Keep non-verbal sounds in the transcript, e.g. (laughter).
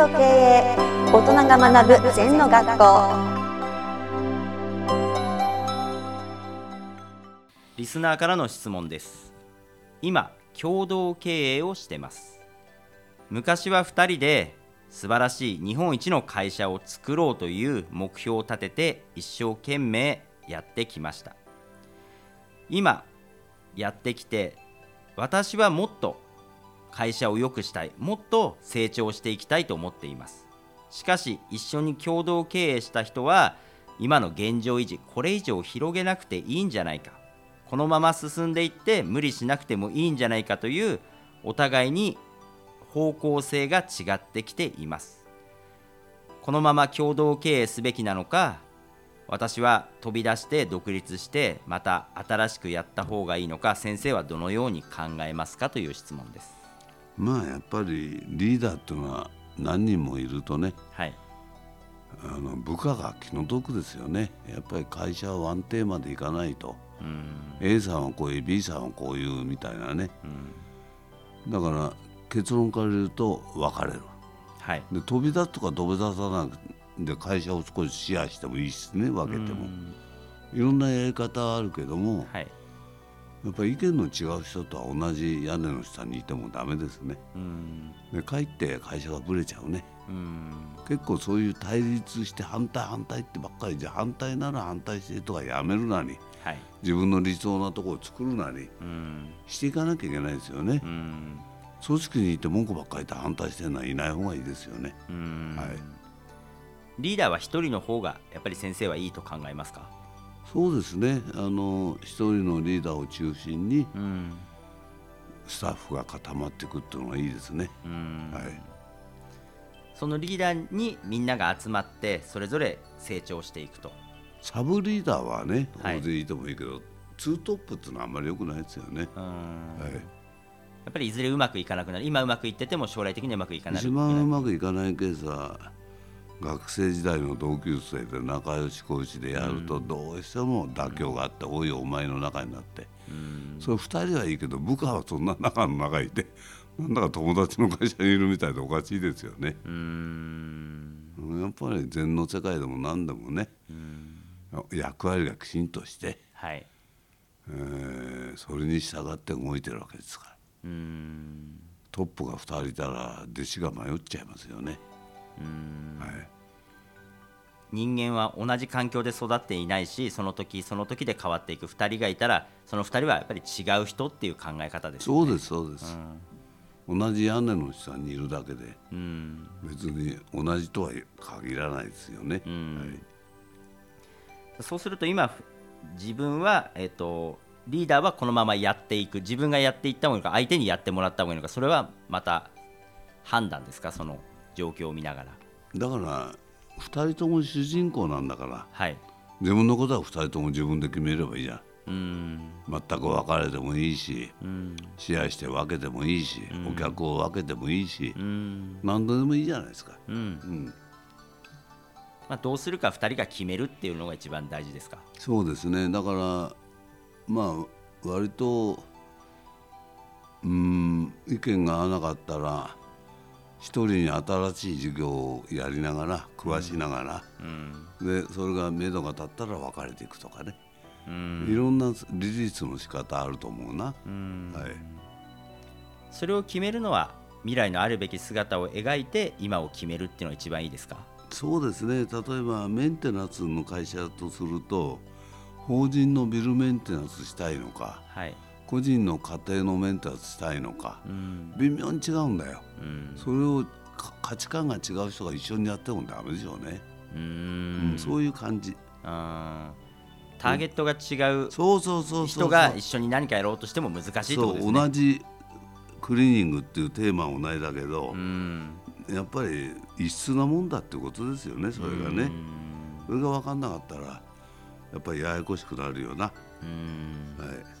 と経営大人が学ぶ禅の学校。リスナーからの質問です。今共同経営をしてます。昔は2人で素晴らしい日本一の会社を作ろうという目標を立てて一生懸命やってきました。今やってきて私はもっと会社を良くしたい。もっと成長していきたいと思っています。しかし一緒に共同経営した人は今の現状維持これ以上広げなくていいんじゃないか。このまま進んでいって無理しなくてもいいんじゃないかというお互いに方向性が違ってきています。このまま共同経営すべきなのか私は飛び出して独立してまた新しくやった方がいいのか先生はどのように考えますかという質問です。まあやっぱりリーダーっていうのは何人もいるとねはい。あの部下が気の毒ですよね。やっぱり会社はワンテーマでいかないと。うん。A さんはこういう B さんはこういうみたいなね。うん。だから結論から言うと別れる。はい。で飛び出すとか飛び出さなくて会社を少しシェアしてもいいしね分けても。うん。いろんなやり方はあるけどもはいやっぱり意見の違う人とは同じ屋根の下にいてもダメですね。うん。でかえって会社がぶれちゃうね。うん。結構そういう対立して反対反対ってばっかりじゃ反対なら反対してとかやめるなりはい。自分の理想なところを作るなりうん。していかなきゃいけないですよね。うん組織にいて文句ばっかり言って反対してるのはいない方がいいですよね。うん。はい。リーダーは一人の方がやっぱり先生はいいと考えますか？そうですね。あの一人のリーダーを中心にうん。スタッフが固まっていくっていうのがいいですね。うん。はい。そのリーダーにみんなが集まってそれぞれ成長していくと。サブリーダーはねはい。大勢いてもいいけど、ツートップっていうのはあんまり良くないですよね、うん。はい、やっぱりいずれうまくいかなくなる。今うまくいってても将来的にはうまくいかない一番うまくいかないケースは学生時代の同級生で仲良し講師でやるとどうしても妥協があって、おいお前の中になって、それ2人はいいけど部下はそんな仲の中にいて (laughs) なんだか友達の会社にいるみたいでおかしいですよね。うん。やっぱり禅の世界でも何でもね、役割がきちんとして、はい。えーそれに従って動いてるわけですから。うん。トップが2人いたら弟子が迷っちゃいますよね。はい。人間は同じ環境で育っていないしその時その時で変わっていく。2人がいたらその2人はやっぱり違う人っていう考え方ですそうですそうです、同じ屋根の下にいるだけでうん。別に同じとは限らないですよね、ん。そうすると今ふ自分は、えっとリーダーはこのままやっていく。自分がやっていった方がいいのか相手にやってもらった方がいいのかそれはまた判断ですか？その状況を見ながら。だから2人とも主人公なんだから。はい。自分のことは2人とも自分で決めればいいじゃん。うん。全く別れてもいいしうん。シェアして分けてもいいし、お客を分けてもいいし、うん。何度でもいいじゃないですか、うん。うん、まあ、どうするか2人が決めるっていうのが一番大事ですか？そうですね。だからまあ割とうん意見が合わなかったら一人に新しい授業をやりながら食わしながら、うん。でそれが目処が立ったら別れていくとかね、うん。いろんなリリースの仕方あると思うな、うん。はい、それを決めるのは未来のあるべき姿を描いて今を決めるっていうのが一番いいですか？そうですね。例えばメンテナンスの会社とすると法人のビルメンテナンスしたいのかはい個人の家庭のメンテナンスしたいのかうん。微妙に違うんだよ。うん。それをか価値観が違う人が一緒にやってもダメでしょうね、ううんんそういう感じ。あー。ターゲットが違う人が一緒に何かやろうとしても難しいと同じクリーニングっていうテーマは同じだけどう、ん。やっぱり異質なもんだってことですよねそれがね、うん。それが分かんなかったらやっぱりややこしくなるよな、うん。はい